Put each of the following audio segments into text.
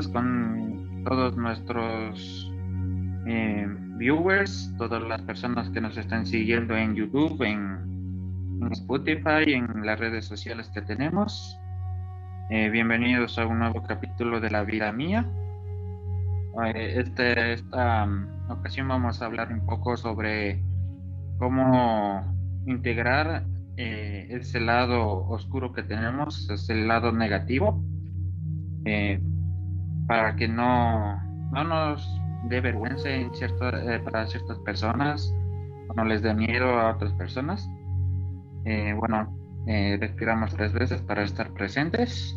tardes con todos nuestros eh, viewers, todas las personas que nos están siguiendo en YouTube, en, Spotify, en las redes sociales que tenemos. Eh, bienvenidos a un nuevo capítulo de La Vida Mía. Eh, este, esta um, ocasión vamos a hablar un poco sobre cómo integrar ese lado oscuro que tenemos, ese lado negativo, para que no, no nos dé vergüenza en cierto, eh, para ciertas personas o no les dé miedo a otras personas. Eh, bueno, eh, respiramos tres veces para estar presentes.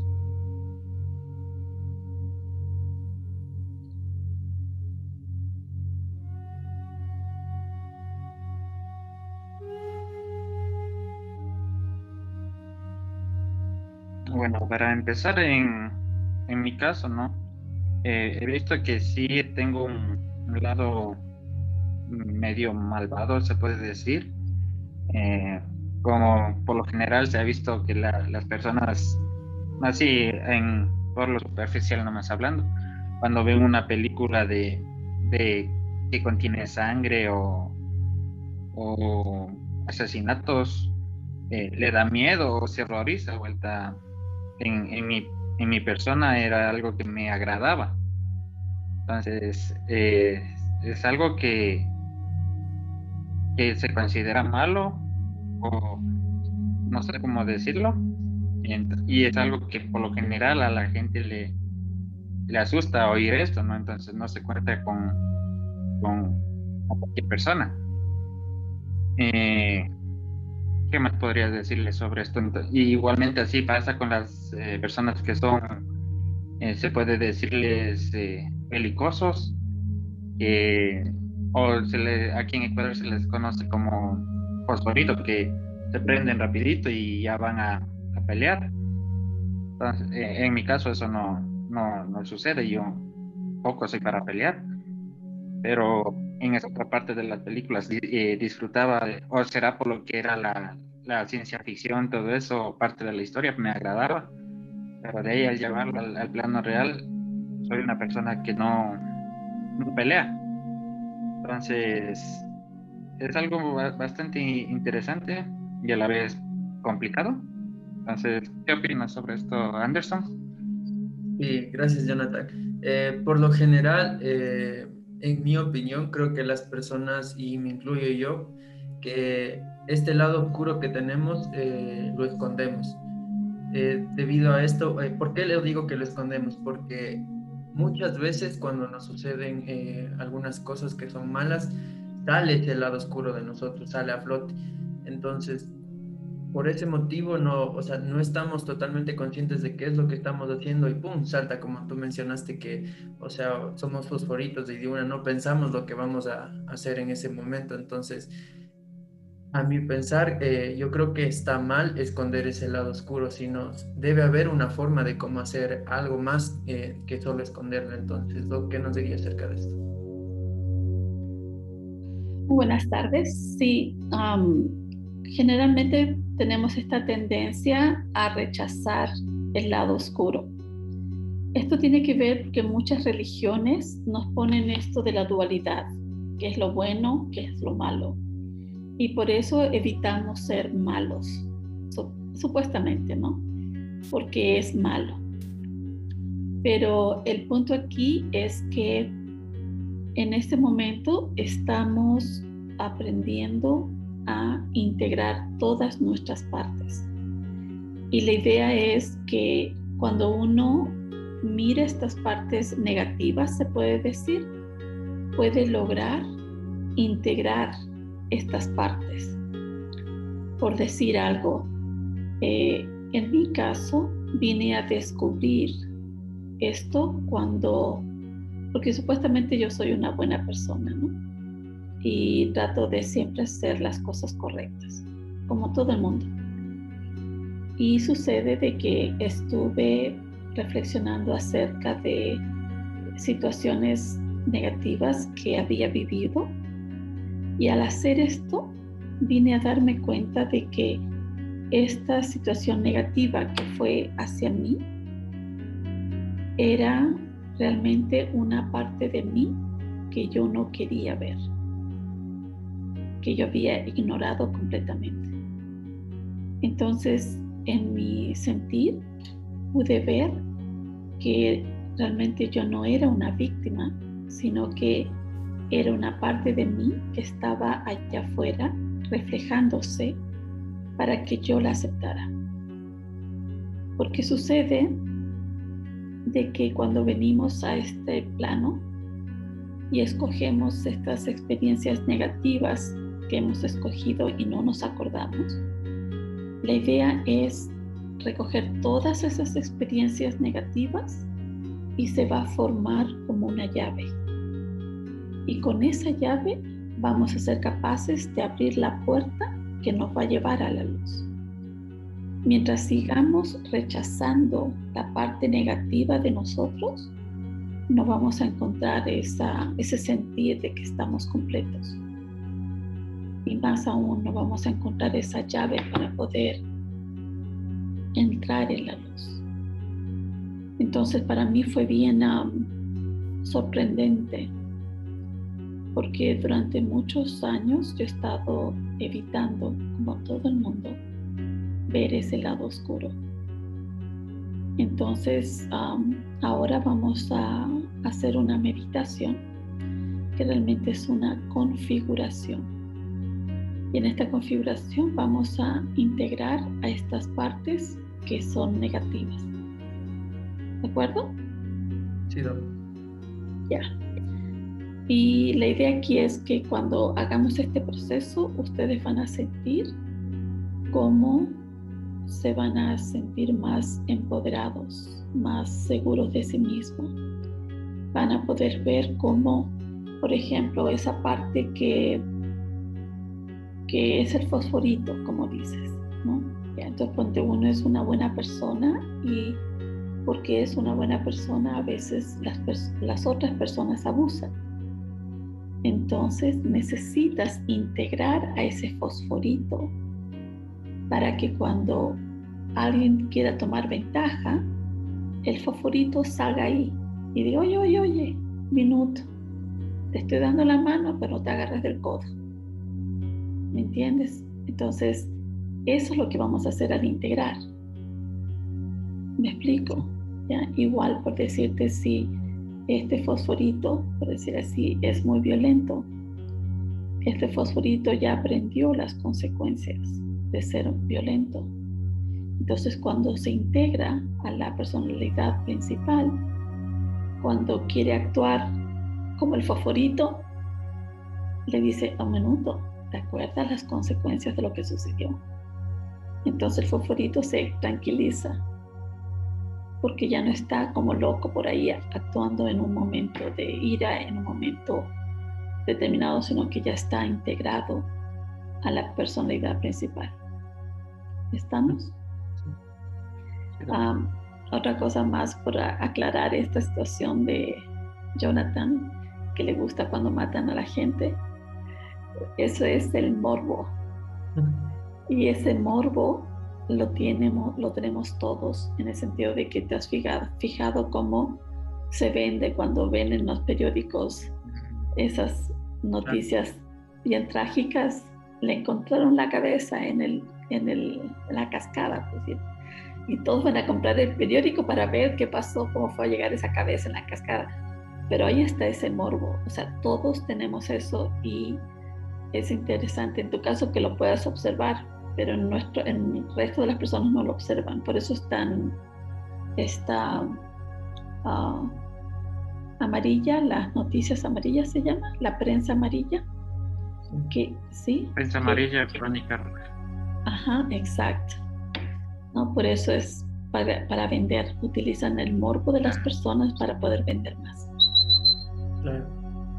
Bueno, para empezar en, en mi caso, ¿no? Eh, he visto que sí tengo un, lado medio malvado, se puede decir. Eh, como por lo general se ha visto que las personas, así en, por lo superficial nomás hablando, cuando ven una película de, que contiene sangre o, asesinatos, eh, le da miedo o se horroriza vuelta en mi en mi persona era algo que me agradaba. Entonces, eh, es algo que, se considera malo o no sé cómo decirlo. Y, es algo que por lo general a la gente le, le asusta oír esto, ¿no? Entonces no se cuenta con, con cualquier persona. Eh, ¿Qué más podrías decirle sobre esto? Y igualmente así pasa con las eh, personas que son, eh, se puede decirles eh, pelicosos, o se le, aquí en Ecuador se les conoce como fosforito, que se prenden rapidito y ya van a, pelear. Entonces, en mi caso eso no, no, no sucede, yo poco soy para pelear, pero en esa otra parte de las películas eh, disfrutaba, o será por lo que era la, la, ciencia ficción, todo eso, parte de la historia, me agradaba, pero de ahí al llevarlo al, plano real, soy una persona que no, no, pelea. Entonces, es algo bastante interesante y a la vez complicado. Entonces, ¿qué opinas sobre esto, Anderson? Sí, gracias, Jonathan. Eh, por lo general, eh, en mi opinión, creo que las personas, y me incluyo yo, que este lado oscuro que tenemos eh, lo escondemos. Eh, debido a esto, eh, ¿por qué le digo que lo escondemos? Porque muchas veces cuando nos suceden algunas cosas que son malas, sale ese lado oscuro de nosotros, sale a flote. Entonces, por ese motivo no, o sea, no estamos totalmente conscientes de qué es lo que estamos haciendo y pum, salta como tú mencionaste que, o sea, somos fosforitos y de una no pensamos lo que vamos a hacer en ese momento. Entonces, a mi pensar, eh, yo creo que está mal esconder ese lado oscuro, sino debe haber una forma de cómo hacer algo más eh, que solo esconderlo. Entonces, ¿qué nos diría acerca de esto? Buenas tardes. Sí, generalmente tenemos esta tendencia a rechazar el lado oscuro. Esto tiene que ver que muchas religiones nos ponen esto de la dualidad, que es lo bueno, que es lo malo. Y por eso evitamos ser malos, supuestamente, ¿no? Porque es malo. Pero el punto aquí es que en este momento estamos aprendiendo a integrar todas nuestras partes. Y la idea es que cuando uno mira estas partes negativas, se puede decir, puede lograr integrar estas partes. Por decir algo, eh, en mi caso vine a descubrir esto cuando, porque supuestamente yo soy una buena persona, ¿no? y trato de siempre hacer las cosas correctas, como todo el mundo. Y sucede de que estuve reflexionando acerca de situaciones negativas que había vivido y al hacer esto vine a darme cuenta de que esta situación negativa que fue hacia mí era realmente una parte de mí que yo no quería ver, que yo había ignorado completamente. Entonces, en mi sentir, pude ver que realmente yo no era una víctima, sino que era una parte de mí que estaba allá afuera reflejándose para que yo la aceptara. Porque sucede de que cuando venimos a este plano y escogemos estas experiencias negativas que hemos escogido y no nos acordamos, la idea es recoger todas esas experiencias negativas y se va a formar como una llave. Y con esa llave vamos a ser capaces de abrir la puerta que nos va a llevar a la luz. Mientras sigamos rechazando la parte negativa de nosotros, no vamos a encontrar esa, ese sentir de que estamos completos. Y más aún, no vamos a encontrar esa llave para poder entrar en la luz. Entonces para mí fue bien sorprendente porque durante muchos años yo he estado evitando, como todo el mundo, ver ese lado oscuro. Entonces, ahora vamos a hacer una meditación que realmente es una configuración. Y en esta configuración vamos a integrar a estas partes que son negativas. ¿De acuerdo? Sí, Ya. Y la idea aquí es que cuando hagamos este proceso, ustedes van a sentir cómo se van a sentir más empoderados, más seguros de sí mismos. Van a poder ver cómo, por ejemplo, esa parte que, que es el fosforito, como dices, ¿no? entonces, cuando uno es una buena persona y porque es una buena persona, a veces las, las otras personas abusan. Entonces necesitas integrar a ese fosforito para que cuando alguien quiera tomar ventaja, el fosforito salga ahí y diga, oye, oye, oye, minuto, te estoy dando la mano, pero te agarras del codo. ¿Me entiendes? Entonces, eso es lo que vamos a hacer al integrar. ¿Me explico? ¿Ya? Igual, por decirte, si este fosforito, por decir así, es muy violento, este fosforito ya aprendió las consecuencias de ser violento. Entonces, cuando se integra a la personalidad principal, cuando quiere actuar como el fosforito, le dice a menudo, ¿te acuerdas las consecuencias de lo que sucedió? Entonces el fosforito se tranquiliza porque ya no está como loco por ahí actuando en un momento de ira, en un momento determinado, sino que ya está integrado a la personalidad principal. ¿Estamos? otra cosa más para aclarar esta situación de Jonathan, que le gusta cuando matan a la gente. Eso es el morbo. Y ese morbo lo tenemos, lo tenemos todos en el sentido de que te has fijado, fijado cómo se vende cuando ven en los periódicos esas noticias bien trágicas. Le encontraron la cabeza en, el, en, el, la cascada, pues, y todos van a comprar el periódico para ver qué pasó, cómo fue a llegar esa cabeza en la cascada. Pero ahí está ese morbo, o sea, todos tenemos eso y es interesante en tu caso que lo puedas observar, pero en, nuestro, en el resto de las personas no lo observan. Por eso están esta uh, amarilla, las noticias amarillas se llama, la prensa amarilla. Que, ¿sí? Prensa amarilla, crónica Ajá, exacto. ¿No? Por eso es para, para, vender. Utilizan el morbo de las personas para poder vender más. Claro.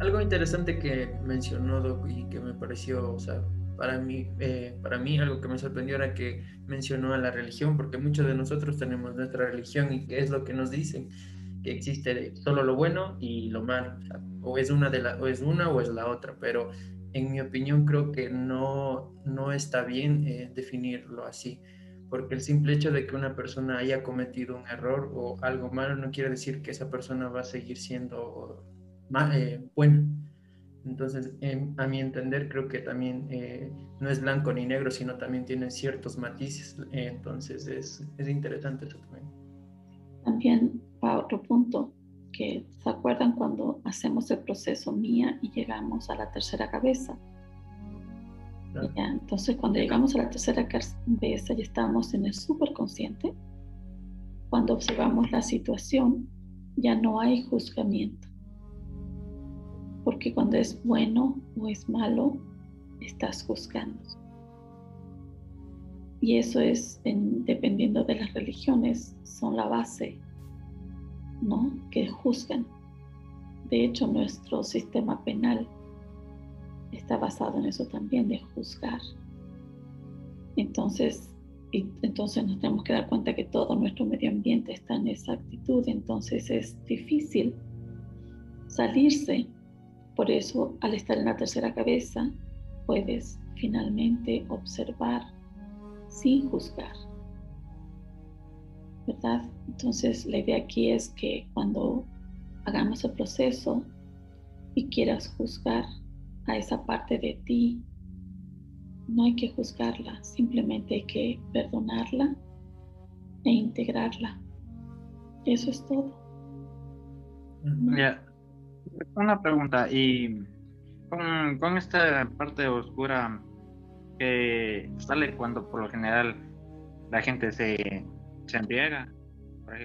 Algo interesante que mencionó Doc y que me pareció, o sea, para mí, eh, para mí algo que me sorprendió era que mencionó a la religión, porque muchos de nosotros tenemos nuestra religión y qué es lo que nos dicen, que existe solo lo bueno y lo malo, o, es una de la, o es una o es la otra, pero en mi opinión creo que no, no está bien eh, definirlo así, porque el simple hecho de que una persona haya cometido un error o algo malo no quiere decir que esa persona va a seguir siendo eh, buena. Entonces, a mi entender, creo que también eh, no es blanco ni negro, sino también tiene ciertos matices. entonces, es, es interesante eso también. También, para otro punto, que se acuerdan cuando hacemos el proceso mía y llegamos a la tercera cabeza. entonces, cuando llegamos a la tercera cabeza y estamos en el superconsciente, cuando observamos la situación, ya no hay juzgamiento porque cuando es bueno o es malo, estás juzgando. Y eso es, dependiendo de las religiones, son la base, ¿no? Que juzgan. De hecho, nuestro sistema penal está basado en eso también, de juzgar. Entonces, y entonces nos tenemos que dar cuenta que todo nuestro medio ambiente está en esa actitud, entonces es difícil salirse por eso, al estar en la tercera cabeza, puedes finalmente observar sin juzgar. ¿Verdad? Entonces, la idea aquí es que cuando hagamos el proceso y quieras juzgar a esa parte de ti, no hay que juzgarla, simplemente hay que perdonarla e integrarla. Eso es todo. Una pregunta, y con, esta parte oscura que sale cuando por lo general la gente se, se embriaga,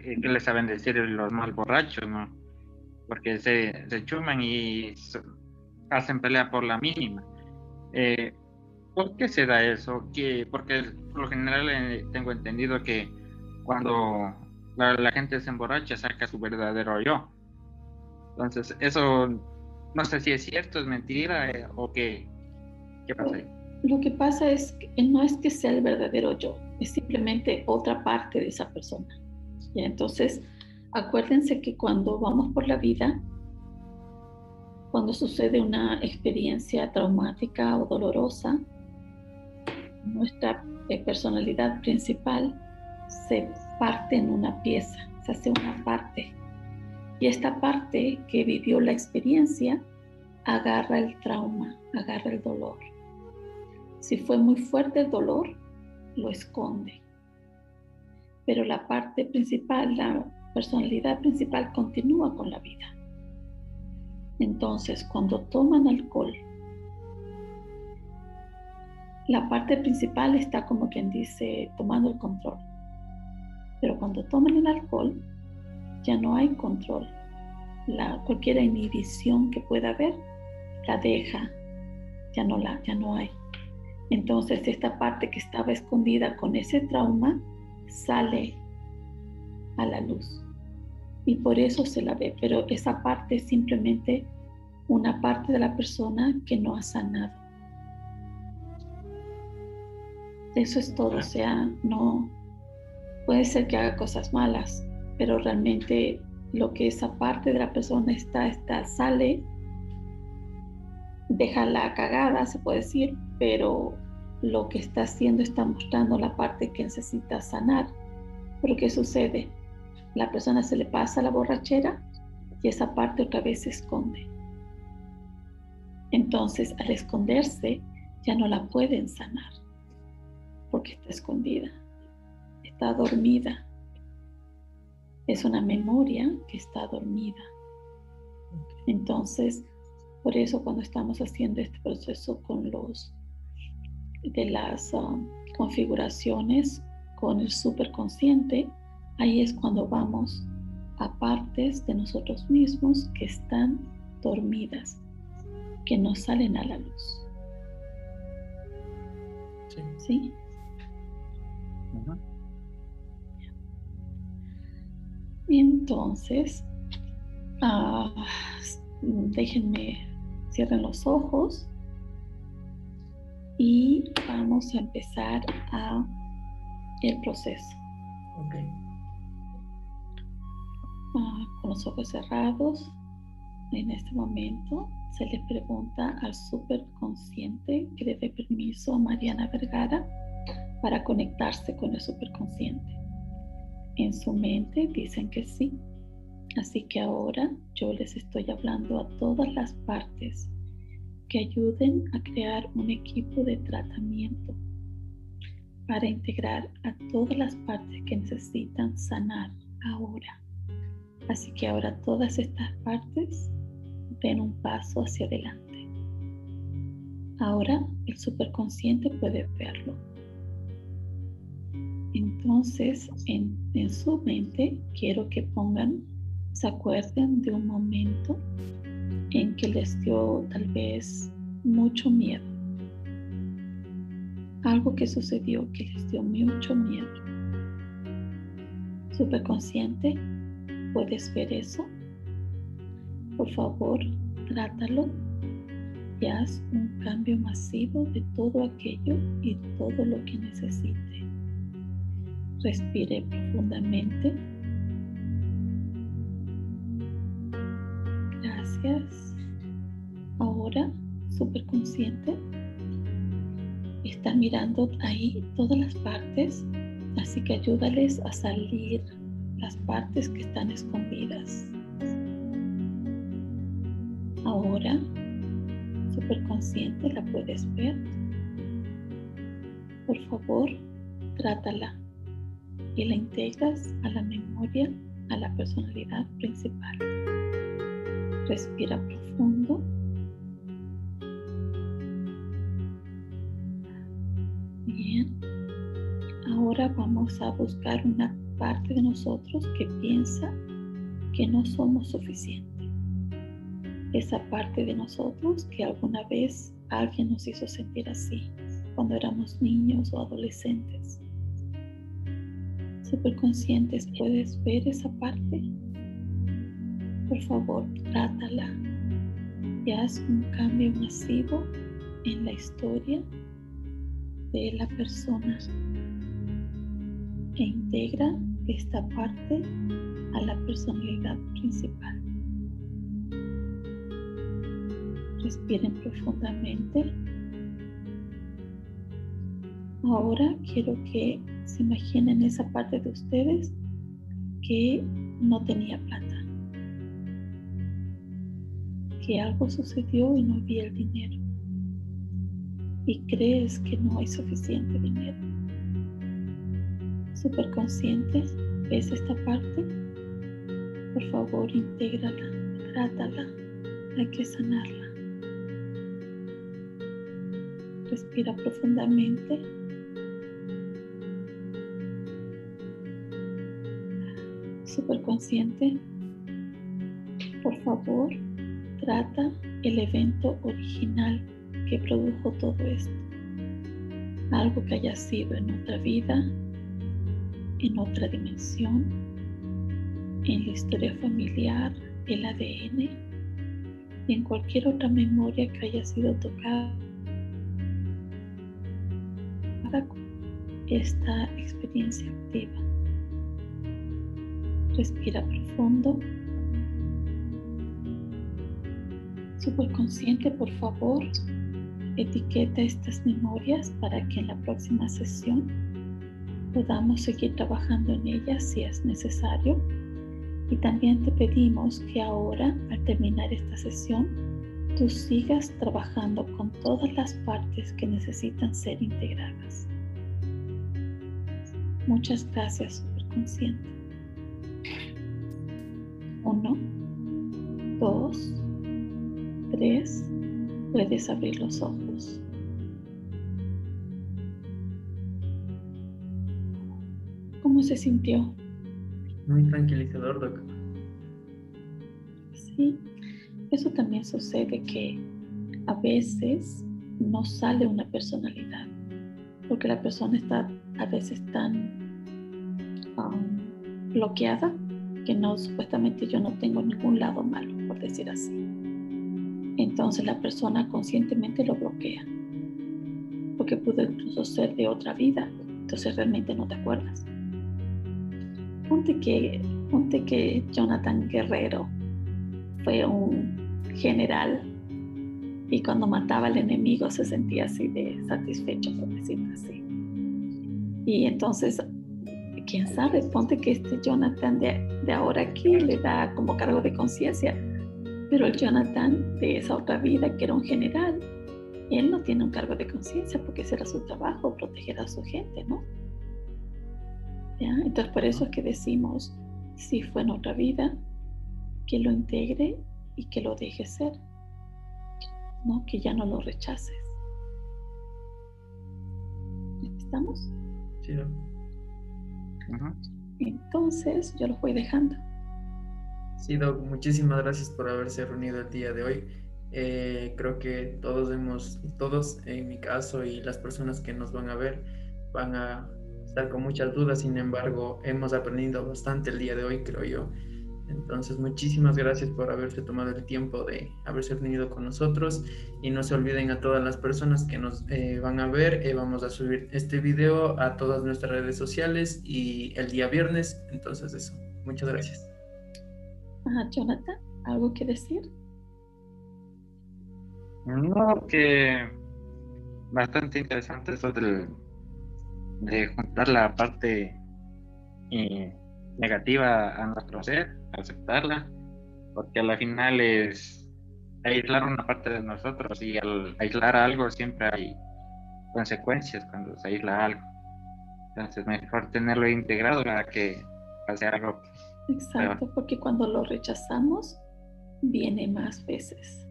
¿qué le saben decir los mal borrachos, no? Porque se, se chuman y hacen pelea por la mínima. Eh, ¿Por qué se da eso? que Porque por lo general eh, tengo entendido que cuando la, la, gente se emborracha saca su verdadero yo. Entonces, eso no sé si es cierto, es mentira eh, o qué, qué pasa ahí. Lo que pasa es que no es que sea el verdadero yo, es simplemente otra parte de esa persona. ¿ya? Entonces, acuérdense que cuando vamos por la vida, cuando sucede una experiencia traumática o dolorosa, nuestra eh, personalidad principal se parte en una pieza, se hace una parte y esta parte que vivió la experiencia agarra el trauma, agarra el dolor. Si fue muy fuerte el dolor, lo esconde. Pero la parte principal, la personalidad principal continúa con la vida. Entonces, cuando toman alcohol, la parte principal está como quien dice tomando el control. Pero cuando toman el alcohol, ya no hay control. La, cualquier inhibición que pueda haber la deja, ya no la, ya no hay. Entonces esta parte que estaba escondida con ese trauma sale a la luz y por eso se la ve, pero esa parte es simplemente una parte de la persona que no ha sanado. Eso es todo, o sea, no puede ser que haga cosas malas, pero realmente lo que esa parte de la persona está, está, sale, deja la cagada, se puede decir, pero lo que está haciendo está mostrando la parte que necesita sanar. Pero ¿qué sucede? La persona se le pasa la borrachera y esa parte otra vez se esconde. Entonces, al esconderse, ya no la pueden sanar porque está escondida, está dormida es una memoria que está dormida. Entonces, por eso cuando estamos haciendo este proceso con los de las um, configuraciones con el superconsciente, ahí es cuando vamos a partes de nosotros mismos que están dormidas, que no salen a la luz. Sí. ¿Sí? Entonces, ah, déjenme, cierren los ojos y vamos a empezar a el proceso. Ah, con los ojos cerrados, en este momento se le pregunta al superconsciente que le dé permiso a Mariana Vergara para conectarse con el superconsciente. En su mente dicen que sí. Así que ahora yo les estoy hablando a todas las partes que ayuden a crear un equipo de tratamiento para integrar a todas las partes que necesitan sanar ahora. Así que ahora todas estas partes den un paso hacia adelante. Ahora el superconsciente puede verlo. Entonces, en, en, su mente, quiero que pongan, se acuerden de un momento en que les dio tal vez mucho miedo. Algo que sucedió que les dio mucho miedo. Superconsciente, ¿puedes ver eso? Por favor, trátalo y haz un cambio masivo de todo aquello y todo lo que necesite. Respire profundamente. Gracias. Ahora, superconsciente, está mirando ahí todas las partes, así que ayúdales a salir las partes que están escondidas. Ahora, superconsciente, la puedes ver. Por favor, trátala y la integras a la memoria, a la personalidad principal. Respira profundo. Bien. Ahora vamos a buscar una parte de nosotros que piensa que no somos suficientes. Esa parte de nosotros que alguna vez alguien nos hizo sentir así cuando éramos niños o adolescentes superconscientes, ¿puedes ver esa parte? Por favor, trátala y haz un cambio masivo en la historia de la persona e integra esta parte a la personalidad principal. Respiren profundamente. Ahora quiero que se imaginen esa parte de ustedes que no tenía plata, que algo sucedió y no había el dinero y crees que no hay suficiente dinero. Superconsciente, ¿ves esta parte? Por favor, intégrala, trátala, hay que sanarla. Respira profundamente superconsciente, por favor, trata el evento original que produjo todo esto. Algo que haya sido en otra vida, en otra dimensión, en la historia familiar, el ADN, y en cualquier otra memoria que haya sido tocada esta experiencia activa. Respira profundo. Superconsciente, por favor, etiqueta estas memorias para que en la próxima sesión podamos seguir trabajando en ellas si es necesario. Y también te pedimos que ahora, al terminar esta sesión, tú sigas trabajando con todas las partes que necesitan ser integradas. Muchas gracias, superconsciente. Uno, dos, tres. Puedes abrir los ojos. ¿Cómo se sintió? Muy tranquilizador, doctor. Sí, eso también sucede que a veces no sale una personalidad, porque la persona está a veces tan um, bloqueada que no, supuestamente yo no tengo ningún lado malo, por decir así. Entonces la persona conscientemente lo bloquea, porque pudo incluso ser de otra vida, entonces realmente no te acuerdas. Ponte que, ponte que Jonathan Guerrero fue un general y cuando mataba al enemigo se sentía así de satisfecho, por decirlo así. Y entonces, quién sabe, ponte que este Jonathan de, de ahora aquí le da como cargo de conciencia, pero el Jonathan de esa otra vida, que era un general, él no tiene un cargo de conciencia porque ese era su trabajo, proteger a su gente, ¿no? Entonces por eso es que decimos, si fue en otra vida, que lo integre y que lo deje ser, ¿no? Que ya no lo rechaces. ¿Estamos? Sí. Entonces yo lo voy dejando. Sí, Doc, muchísimas gracias por haberse reunido el día de hoy. Eh, creo que todos hemos, todos en mi caso y las personas que nos van a ver van a estar con muchas dudas, sin embargo hemos aprendido bastante el día de hoy, creo yo. Entonces, muchísimas gracias por haberse tomado el tiempo de haberse reunido con nosotros y no se olviden a todas las personas que nos eh, van a ver, eh, vamos a subir este video a todas nuestras redes sociales y el día viernes, entonces eso, muchas gracias. Jonathan, ¿algo que decir? No, que bastante interesante eso de juntar la parte eh, negativa a nuestro ser, aceptarla, porque a la final es aislar una parte de nosotros y al aislar algo siempre hay consecuencias cuando se aísla algo. Entonces mejor tenerlo integrado que pase algo. Exacto, porque cuando lo rechazamos viene más veces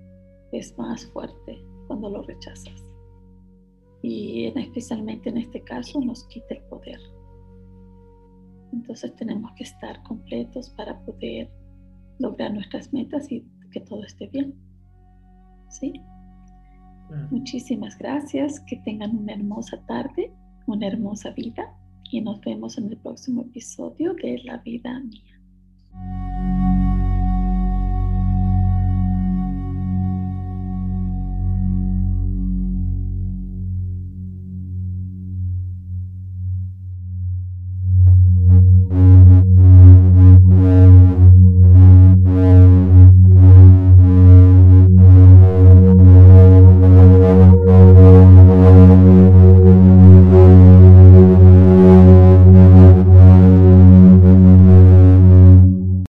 es más fuerte cuando lo rechazas. Y especialmente en este caso nos quita el poder. Entonces tenemos que estar completos para poder lograr nuestras metas y que todo esté bien. ¿Sí? Muchísimas gracias. Que tengan una hermosa tarde, una hermosa vida y nos vemos en el próximo episodio de La vida mía.